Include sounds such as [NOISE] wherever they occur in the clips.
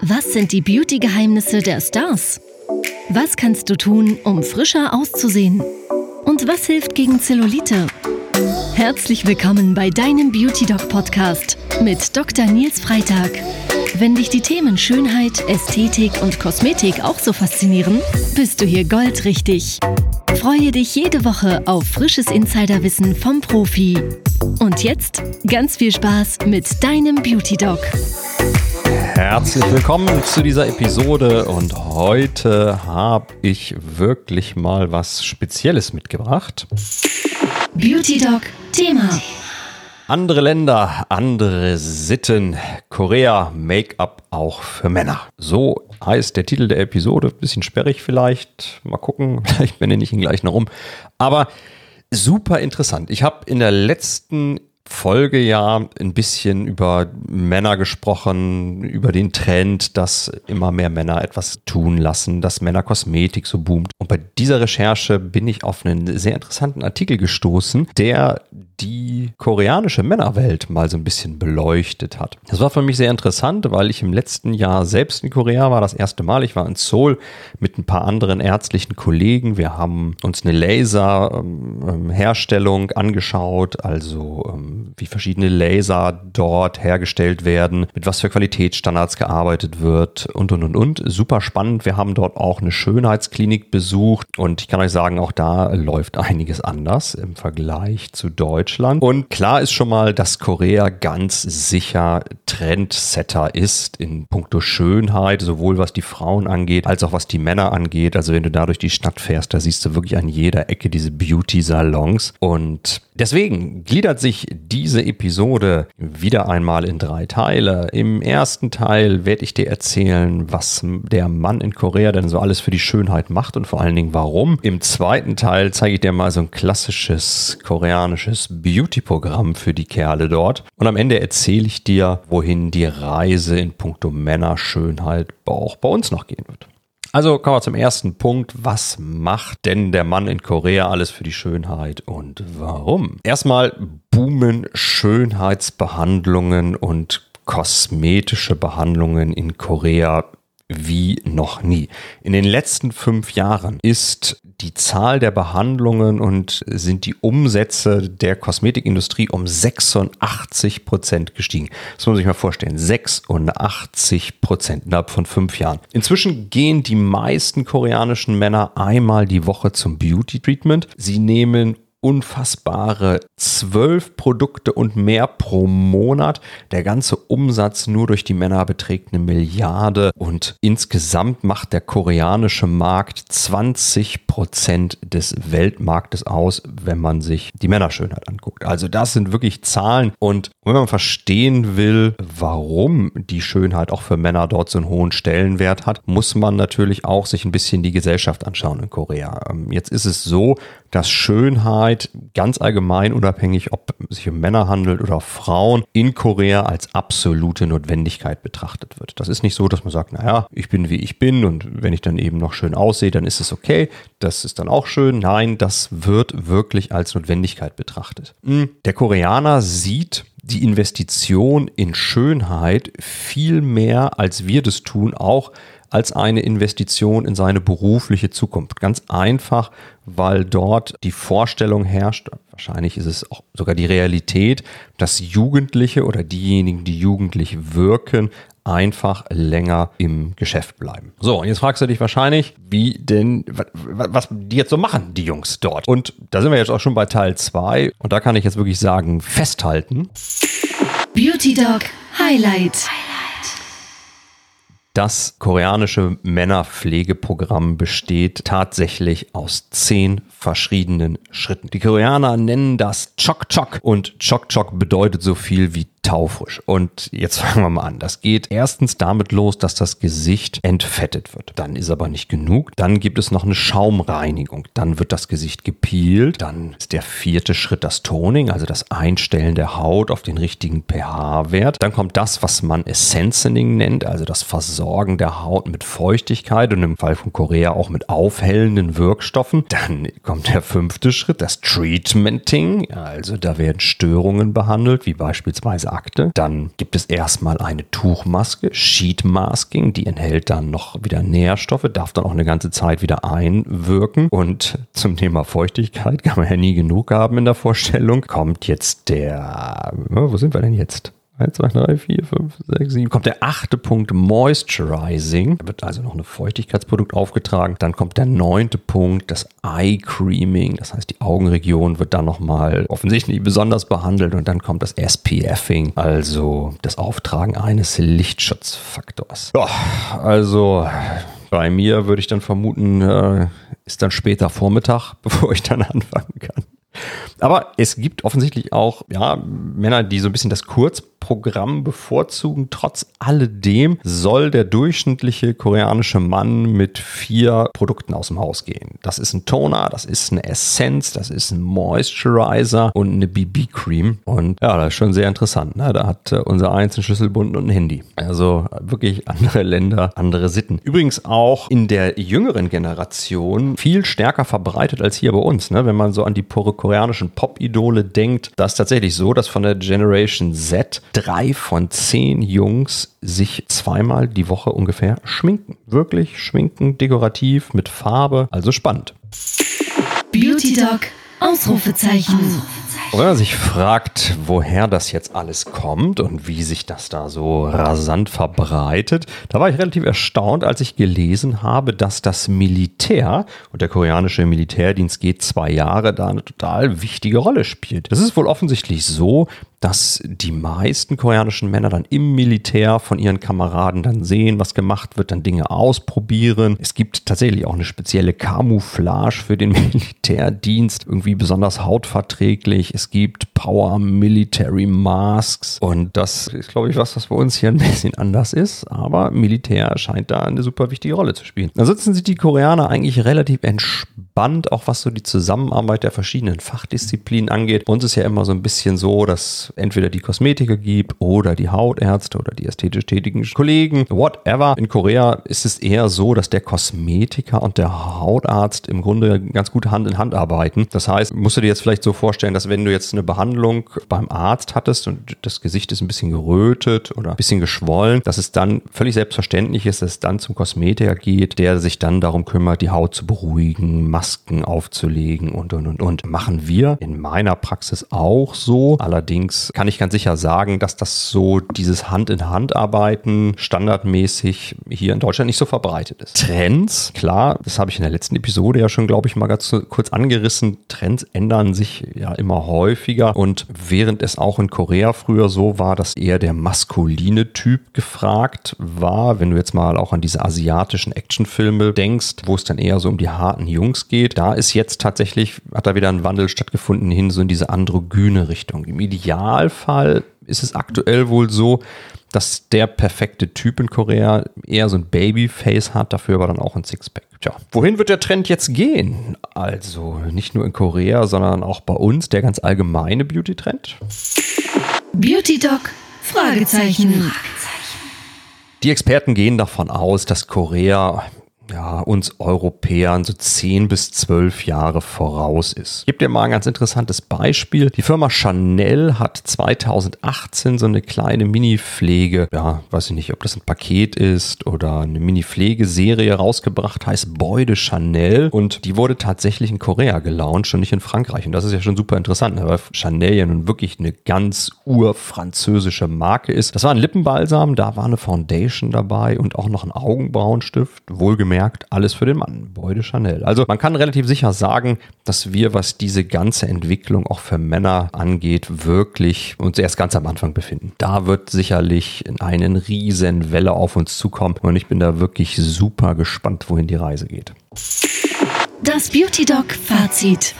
Was sind die Beauty-Geheimnisse der Stars? Was kannst du tun, um frischer auszusehen? Und was hilft gegen Zellulite? Herzlich willkommen bei deinem Beauty Doc Podcast mit Dr. Nils Freitag. Wenn dich die Themen Schönheit, Ästhetik und Kosmetik auch so faszinieren, bist du hier goldrichtig. Freue dich jede Woche auf frisches Insiderwissen vom Profi. Und jetzt ganz viel Spaß mit deinem Beauty Doc. Herzlich willkommen zu dieser Episode und heute habe ich wirklich mal was Spezielles mitgebracht. Beauty Doc Thema. Andere Länder, andere Sitten, Korea, Make-up auch für Männer. So heißt der Titel der Episode. Bisschen sperrig vielleicht. Mal gucken, vielleicht [LAUGHS] benenne ich ihn gleich noch um. Aber super interessant. Ich habe in der letzten Folge ja ein bisschen über Männer gesprochen, über den Trend, dass immer mehr Männer etwas tun lassen, dass Männerkosmetik so boomt. Und bei dieser Recherche bin ich auf einen sehr interessanten Artikel gestoßen, der die koreanische Männerwelt mal so ein bisschen beleuchtet hat. Das war für mich sehr interessant, weil ich im letzten Jahr selbst in Korea war, das erste Mal. Ich war in Seoul mit ein paar anderen ärztlichen Kollegen. Wir haben uns eine Laserherstellung ähm, angeschaut, also ähm, wie verschiedene Laser dort hergestellt werden, mit was für Qualitätsstandards gearbeitet wird und und und und. Super spannend. Wir haben dort auch eine Schönheitsklinik besucht und ich kann euch sagen, auch da läuft einiges anders im Vergleich zu Deutschland. Und klar ist schon mal, dass Korea ganz sicher Trendsetter ist in puncto Schönheit, sowohl was die Frauen angeht, als auch was die Männer angeht. Also wenn du da durch die Stadt fährst, da siehst du wirklich an jeder Ecke diese Beauty-Salons. Und deswegen gliedert sich diese Episode wieder einmal in drei Teile. Im ersten Teil werde ich dir erzählen, was der Mann in Korea denn so alles für die Schönheit macht und vor allen Dingen warum. Im zweiten Teil zeige ich dir mal so ein klassisches koreanisches Beauty-Programm für die Kerle dort. Und am Ende erzähle ich dir, wohin die Reise in puncto Männerschönheit auch bei uns noch gehen wird. Also kommen wir zum ersten Punkt. Was macht denn der Mann in Korea alles für die Schönheit und warum? Erstmal boomen Schönheitsbehandlungen und kosmetische Behandlungen in Korea wie noch nie. In den letzten fünf Jahren ist die Zahl der Behandlungen und sind die Umsätze der Kosmetikindustrie um 86 Prozent gestiegen. Das muss man sich mal vorstellen. 86 Prozent innerhalb von fünf Jahren. Inzwischen gehen die meisten koreanischen Männer einmal die Woche zum Beauty Treatment. Sie nehmen unfassbare zwölf Produkte und mehr pro Monat. Der ganze Umsatz nur durch die Männer beträgt eine Milliarde und insgesamt macht der koreanische Markt 20 Prozent des Weltmarktes aus, wenn man sich die Männerschönheit anguckt. Also das sind wirklich Zahlen und wenn man verstehen will, warum die Schönheit auch für Männer dort so einen hohen Stellenwert hat, muss man natürlich auch sich ein bisschen die Gesellschaft anschauen in Korea. Ähm, jetzt ist es so, dass Schönheit ganz allgemein, unabhängig ob es sich um Männer handelt oder Frauen, in Korea als absolute Notwendigkeit betrachtet wird. Das ist nicht so, dass man sagt, naja, ich bin wie ich bin und wenn ich dann eben noch schön aussehe, dann ist es okay. Das ist dann auch schön. Nein, das wird wirklich als Notwendigkeit betrachtet. Hm, der Koreaner sieht die Investition in Schönheit viel mehr, als wir das tun, auch als eine Investition in seine berufliche Zukunft. Ganz einfach, weil dort die Vorstellung herrscht, wahrscheinlich ist es auch sogar die Realität, dass Jugendliche oder diejenigen, die jugendlich wirken, einfach länger im Geschäft bleiben. So, und jetzt fragst du dich wahrscheinlich, wie denn, was die jetzt so machen, die Jungs dort. Und da sind wir jetzt auch schon bei Teil 2 und da kann ich jetzt wirklich sagen, festhalten. Beauty Dog Highlight. Das koreanische Männerpflegeprogramm besteht tatsächlich aus zehn verschiedenen Schritten. Die Koreaner nennen das Chok Chok und Chok Chok bedeutet so viel wie taufrisch. Und jetzt [LAUGHS] fangen wir mal an. Das geht erstens damit los, dass das Gesicht entfettet wird. Dann ist aber nicht genug. Dann gibt es noch eine Schaumreinigung. Dann wird das Gesicht gepielt. Dann ist der vierte Schritt das Toning, also das Einstellen der Haut auf den richtigen pH-Wert. Dann kommt das, was man Essencening nennt, also das Versorgen der Haut mit Feuchtigkeit und im Fall von Korea auch mit aufhellenden Wirkstoffen. Dann kommt der fünfte Schritt, das Treatmenting. Also da werden Störungen behandelt, wie beispielsweise sagte. Dann gibt es erstmal eine Tuchmaske, Sheet Masking, die enthält dann noch wieder Nährstoffe, darf dann auch eine ganze Zeit wieder einwirken. Und zum Thema Feuchtigkeit [LAUGHS] kann man ja nie genug haben in der Vorstellung. Kommt jetzt der, wo sind wir denn jetzt? 1, 2, 3, 4, 5, 6, 7. Kommt der achte Punkt Moisturizing. Da wird also noch ein Feuchtigkeitsprodukt aufgetragen. Dann kommt der neunte Punkt, das Eye Creaming. Das heißt, die Augenregion wird dann nochmal offensichtlich besonders behandelt. Und dann kommt das SPFing, also das Auftragen eines Lichtschutzfaktors. Ja, also bei mir würde ich dann vermuten, äh, ist dann später Vormittag, [LAUGHS] bevor ich dann anfangen kann. Aber es gibt offensichtlich auch ja, Männer, die so ein bisschen das Kurzprogramm bevorzugen. Trotz alledem soll der durchschnittliche koreanische Mann mit vier Produkten aus dem Haus gehen. Das ist ein Toner, das ist eine Essenz, das ist ein Moisturizer und eine BB-Cream. Und ja, das ist schon sehr interessant. Ne? Da hat äh, unser eins einen Schlüsselbund und ein Handy. Also wirklich andere Länder, andere Sitten. Übrigens auch in der jüngeren Generation viel stärker verbreitet als hier bei uns. Ne? Wenn man so an die pure Pop-Idole denkt, das ist tatsächlich so, dass von der Generation Z drei von zehn Jungs sich zweimal die Woche ungefähr schminken. Wirklich schminken, dekorativ, mit Farbe, also spannend. Beauty Dog, Ausrufezeichen. Und wenn man sich fragt, woher das jetzt alles kommt und wie sich das da so rasant verbreitet, da war ich relativ erstaunt, als ich gelesen habe, dass das Militär und der koreanische Militärdienst geht zwei Jahre da eine total wichtige Rolle spielt. Das ist wohl offensichtlich so, dass die meisten koreanischen Männer dann im Militär von ihren Kameraden dann sehen, was gemacht wird, dann Dinge ausprobieren. Es gibt tatsächlich auch eine spezielle Camouflage für den [LAUGHS] Militärdienst, irgendwie besonders hautverträglich. Es gibt Power Military Masks und das ist, glaube ich, was, was bei uns hier ein bisschen anders ist, aber Militär scheint da eine super wichtige Rolle zu spielen. Ansonsten sind die Koreaner eigentlich relativ entspannt, auch was so die Zusammenarbeit der verschiedenen Fachdisziplinen angeht. Uns ist ja immer so ein bisschen so, dass entweder die Kosmetiker gibt oder die Hautärzte oder die ästhetisch tätigen Kollegen, whatever. In Korea ist es eher so, dass der Kosmetiker und der Hautarzt im Grunde ganz gut Hand in Hand arbeiten. Das heißt, musst du dir jetzt vielleicht so vorstellen, dass wenn du jetzt eine Behandlung beim Arzt hattest und das Gesicht ist ein bisschen gerötet oder ein bisschen geschwollen, dass es dann völlig selbstverständlich ist, dass es dann zum Kosmetiker geht, der sich dann darum kümmert, die Haut zu beruhigen, Masken aufzulegen und und und und. Machen wir in meiner Praxis auch so. Allerdings kann ich ganz sicher sagen, dass das so dieses Hand-in-Hand-Arbeiten standardmäßig hier in Deutschland nicht so verbreitet ist. Trends, klar, das habe ich in der letzten Episode ja schon, glaube ich, mal ganz kurz angerissen. Trends ändern sich ja immer häufiger und während es auch in Korea früher so war, dass eher der maskuline Typ gefragt war, wenn du jetzt mal auch an diese asiatischen Actionfilme denkst, wo es dann eher so um die harten Jungs geht, da ist jetzt tatsächlich, hat da wieder ein Wandel stattgefunden hin so in diese androgyne Richtung. Im Ideal Normalfall ist es aktuell wohl so, dass der perfekte Typ in Korea eher so ein Babyface hat, dafür aber dann auch ein Sixpack. Tja, wohin wird der Trend jetzt gehen? Also nicht nur in Korea, sondern auch bei uns der ganz allgemeine Beauty-Trend. Beauty Doc? Fragezeichen. Die Experten gehen davon aus, dass Korea ja, uns Europäern so 10 bis 12 Jahre voraus ist. Ich gebe dir mal ein ganz interessantes Beispiel. Die Firma Chanel hat 2018 so eine kleine Mini-Pflege, ja, weiß ich nicht, ob das ein Paket ist oder eine Mini-Pflegeserie rausgebracht, heißt Boy de Chanel und die wurde tatsächlich in Korea gelauncht und nicht in Frankreich. Und das ist ja schon super interessant, ne, weil Chanel ja nun wirklich eine ganz urfranzösische Marke ist. Das war ein Lippenbalsam, da war eine Foundation dabei und auch noch ein Augenbrauenstift, wohlgemerkt merkt, alles für den Mann. De Chanel. Also man kann relativ sicher sagen, dass wir, was diese ganze Entwicklung auch für Männer angeht, wirklich uns erst ganz am Anfang befinden. Da wird sicherlich eine riesen Welle auf uns zukommen und ich bin da wirklich super gespannt, wohin die Reise geht. Das Beauty Dog Fazit.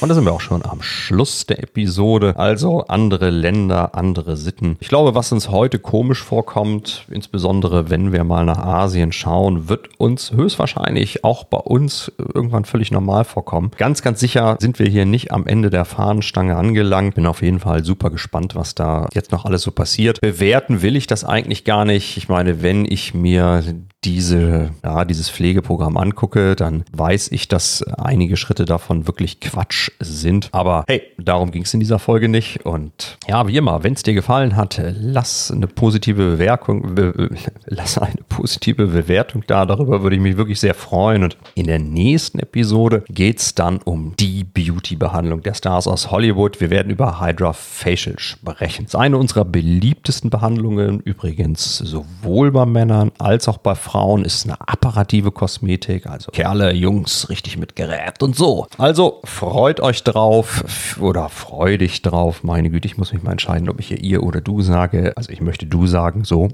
Und da sind wir auch schon am Schluss der Episode. Also andere Länder, andere Sitten. Ich glaube, was uns heute komisch vorkommt, insbesondere wenn wir mal nach Asien schauen, wird uns höchstwahrscheinlich auch bei uns irgendwann völlig normal vorkommen. Ganz, ganz sicher sind wir hier nicht am Ende der Fahnenstange angelangt. Bin auf jeden Fall super gespannt, was da jetzt noch alles so passiert. Bewerten will ich das eigentlich gar nicht. Ich meine, wenn ich mir diese, ja, dieses Pflegeprogramm angucke, dann weiß ich, dass einige Schritte davon wirklich Quatsch sind. Aber hey, darum ging es in dieser Folge nicht. Und ja, wie immer, wenn es dir gefallen hat, lass eine positive Bewertung, be, [LAUGHS] lass eine positive Bewertung da. Darüber würde ich mich wirklich sehr freuen. Und in der nächsten Episode geht es dann um die Beauty-Behandlung der Stars aus Hollywood. Wir werden über Hydra Facial sprechen. Das ist eine unserer beliebtesten Behandlungen, übrigens sowohl bei Männern als auch bei Frauen, ist eine apparative Kosmetik. Also Kerle, Jungs, richtig mit Gerät und so. Also freut euch drauf oder freu dich drauf. Meine Güte, ich muss mich mal entscheiden, ob ich hier ihr oder du sage. Also ich möchte du sagen, so.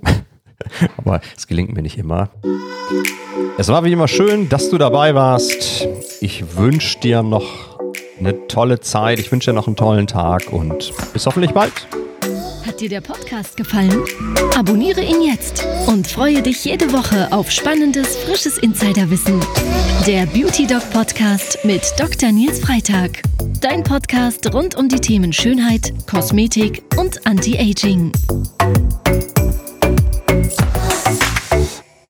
[LAUGHS] Aber es gelingt mir nicht immer. Es war wie immer schön, dass du dabei warst. Ich wünsche dir noch eine tolle Zeit. Ich wünsche dir noch einen tollen Tag und bis hoffentlich bald. Hat dir der Podcast gefallen? Abonniere ihn jetzt und freue dich jede Woche auf spannendes, frisches Insiderwissen. Der Beauty Doc Podcast mit Dr. Nils Freitag. Dein Podcast rund um die Themen Schönheit, Kosmetik und Anti-Aging.